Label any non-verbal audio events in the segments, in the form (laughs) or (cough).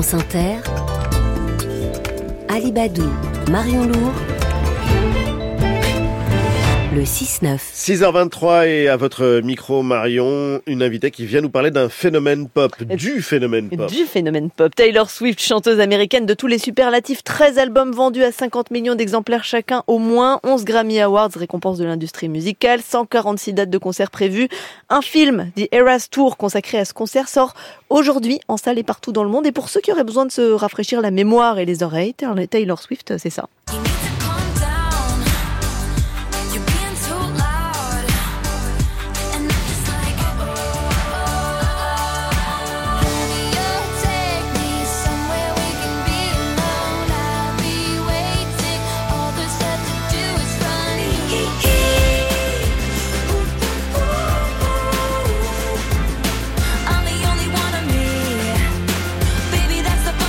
France Inter, Alibadou, Marion Lourd, le 6-9. 6h23 et à votre micro Marion, une invitée qui vient nous parler d'un phénomène pop, du phénomène pop. Du phénomène pop. Taylor Swift, chanteuse américaine de tous les superlatifs, 13 albums vendus à 50 millions d'exemplaires chacun, au moins 11 Grammy Awards, récompense de l'industrie musicale, 146 dates de concerts prévues. Un film, The Eras Tour, consacré à ce concert, sort aujourd'hui en salle et partout dans le monde. Et pour ceux qui auraient besoin de se rafraîchir la mémoire et les oreilles, Taylor Swift, c'est ça.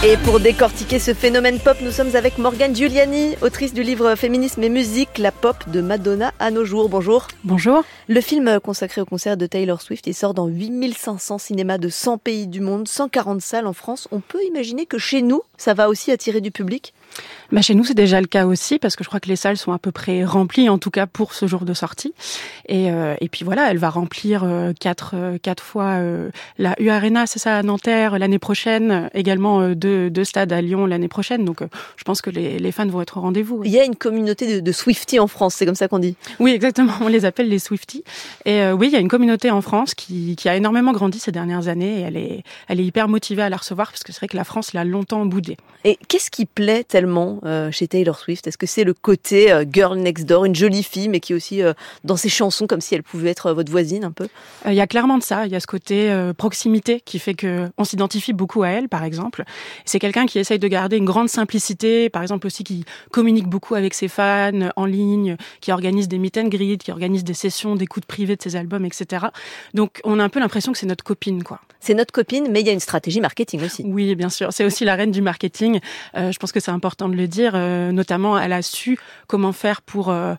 Et pour décortiquer ce phénomène pop, nous sommes avec Morgane Giuliani, autrice du livre Féminisme et musique, la pop de Madonna à nos jours. Bonjour. Bonjour. Le film consacré au concert de Taylor Swift, il sort dans 8500 cinémas de 100 pays du monde, 140 salles en France. On peut imaginer que chez nous, ça va aussi attirer du public? Bah chez nous, c'est déjà le cas aussi parce que je crois que les salles sont à peu près remplies, en tout cas pour ce jour de sortie. Et, euh, et puis voilà, elle va remplir euh, quatre, euh, quatre fois la U Arena, c'est ça, à Nanterre l'année prochaine, également deux, deux stades à Lyon l'année prochaine. Donc je pense que les, les fans vont être au rendez-vous. Il y a une communauté de, de Swifties en France, c'est comme ça qu'on dit Oui, exactement. On les appelle les Swifties. Et oui, il y a une communauté en France qui, qui a énormément grandi ces dernières années et elle est, elle est hyper motivée à la recevoir parce que c'est vrai que la France l'a longtemps boudé. Et qu'est-ce qui plaît tellement euh, chez Taylor Swift Est-ce que c'est le côté euh, girl next door, une jolie fille, mais qui est aussi euh, dans ses chansons comme si elle pouvait être votre voisine un peu? Il y a clairement de ça. Il y a ce côté proximité qui fait que on s'identifie beaucoup à elle, par exemple. C'est quelqu'un qui essaye de garder une grande simplicité, par exemple aussi qui communique beaucoup avec ses fans en ligne, qui organise des meet and greet, qui organise des sessions d'écoute privée de ses albums, etc. Donc on a un peu l'impression que c'est notre copine, quoi. C'est notre copine, mais il y a une stratégie marketing aussi. Oui, bien sûr. C'est aussi la reine du marketing. Euh, je pense que c'est important de le dire. Euh, notamment, elle a su comment faire pour euh,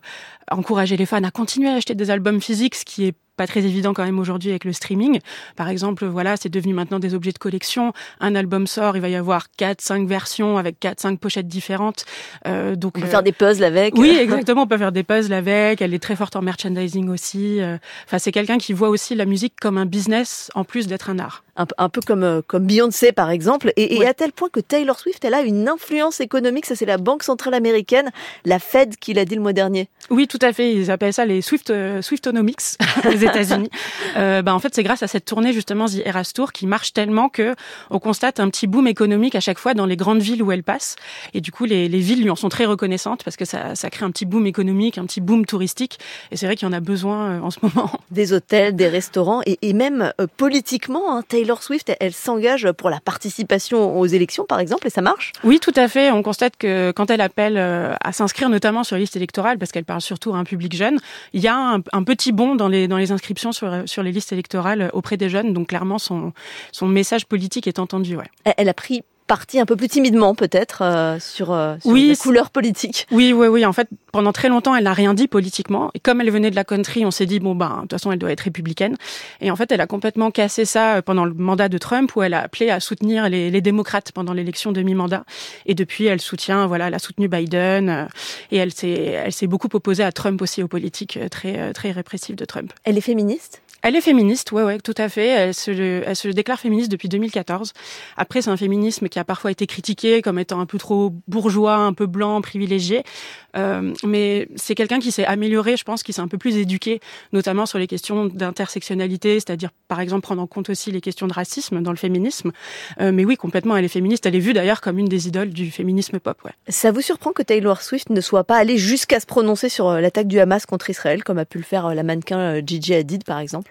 encourager les fans à continuer à acheter des albums physiques, ce qui est pas très évident quand même aujourd'hui avec le streaming. Par exemple, voilà, c'est devenu maintenant des objets de collection. Un album sort, il va y avoir quatre, cinq versions avec quatre, cinq pochettes différentes. Euh, donc on peut faire des puzzles avec. Oui, (laughs) exactement, on peut faire des puzzles avec. Elle est très forte en merchandising aussi. Enfin, c'est quelqu'un qui voit aussi la musique comme un business en plus d'être un art un, peu comme, euh, comme Beyoncé par exemple, et, à tel point que Taylor Swift, elle a une influence économique, ça c'est la Banque Centrale Américaine, la Fed qui l'a dit le mois dernier. Oui, tout à fait, ils appellent ça les Swift, euh, Swiftonomics (laughs) aux États-Unis. euh, bah, en fait, c'est grâce à cette tournée justement The Eras Tour qui marche tellement que on constate un petit boom économique à chaque fois dans les grandes villes où elle passe, et du coup les, les villes lui en sont très reconnaissantes parce que ça, ça crée un petit boom économique, un petit boom touristique, et c'est vrai qu'il y en a besoin euh, en ce moment. Des hôtels, des restaurants, et, et même politiquement, hein, Taylor Swift, elle s'engage pour la participation aux élections, par exemple, et ça marche? Oui, tout à fait. On constate que quand elle appelle euh, à s'inscrire, notamment sur les listes électorales, parce qu'elle parle surtout à un public jeune, il y a un, petit bond dans les, dans les inscriptions sur, sur les listes électorales auprès des jeunes. Donc clairement, son, son message politique est entendu. Ouais. Elle a pris parti un peu plus timidement peut-être euh, sur, euh, sur oui, la couleur politique. Oui, oui, oui. En fait, pendant très longtemps, elle n'a rien dit politiquement. Et comme elle venait de la country, on s'est dit bon ben de toute façon, elle doit être républicaine. Et en fait, elle a complètement cassé ça euh, pendant le mandat de Trump, où elle a appelé à soutenir les, les démocrates pendant l'élection de mi-mandat. Et depuis, elle soutient, voilà, elle a soutenu Biden. Euh, et elle s'est, elle s'est beaucoup opposée à Trump aussi aux politiques très, très répressives de Trump. Elle est féministe? Elle est féministe, ouais, ouais, tout à fait. Elle se, elle se déclare féministe depuis 2014. Après, c'est un féminisme qui a parfois été critiqué comme étant un peu trop bourgeois, un peu blanc, privilégié. Euh, mais c'est quelqu'un qui s'est amélioré, je pense, qui s'est un peu plus éduqué, notamment sur les questions d'intersectionnalité, c'est-à-dire, par exemple, prendre en compte aussi les questions de racisme dans le féminisme. Euh, mais oui, complètement, elle est féministe. Elle est vue d'ailleurs comme une des idoles du féminisme pop. Ouais. Ça vous surprend que Taylor Swift ne soit pas allée jusqu'à se prononcer sur euh, l'attaque du Hamas contre Israël, comme a pu le faire euh, la mannequin Gigi Hadid, par exemple?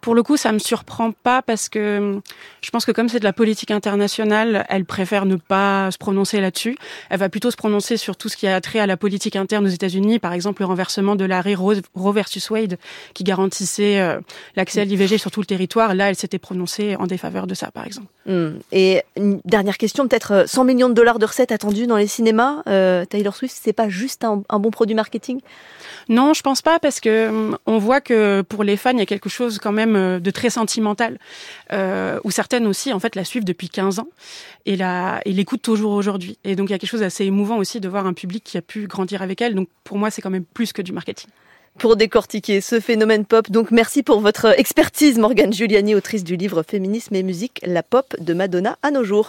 pour le coup, ça me surprend pas parce que hum, je pense que comme c'est de la politique internationale, elle préfère ne pas se prononcer là-dessus. Elle va plutôt se prononcer sur tout ce qui a trait à la politique interne aux États-Unis, par exemple le renversement de l'arrêt Roe versus Wade qui garantissait euh, l'accès à l'IVG sur tout le territoire. Là, elle s'était prononcée en défaveur de ça, par exemple. Hmm. Et une dernière question, peut-être 100 millions de dollars de recettes attendues dans les cinémas. Euh, Taylor Swift, c'est pas juste un, un, bon produit marketing? Non, je pense pas parce que hum, on voit que pour les fans, il y a quelque chose quand même euh, de très sentimental, euh, où certaines aussi en fait la suivent depuis 15 ans et la et l'écoutent toujours aujourd'hui. Et donc il y a quelque chose d'assez émouvant aussi de voir un public qui a pu grandir avec elle. Donc pour moi, c'est quand même plus que du marketing pour décortiquer ce phénomène pop. Donc merci pour votre expertise, Morgane Giuliani, autrice du livre Féminisme et musique, la pop de Madonna à nos jours.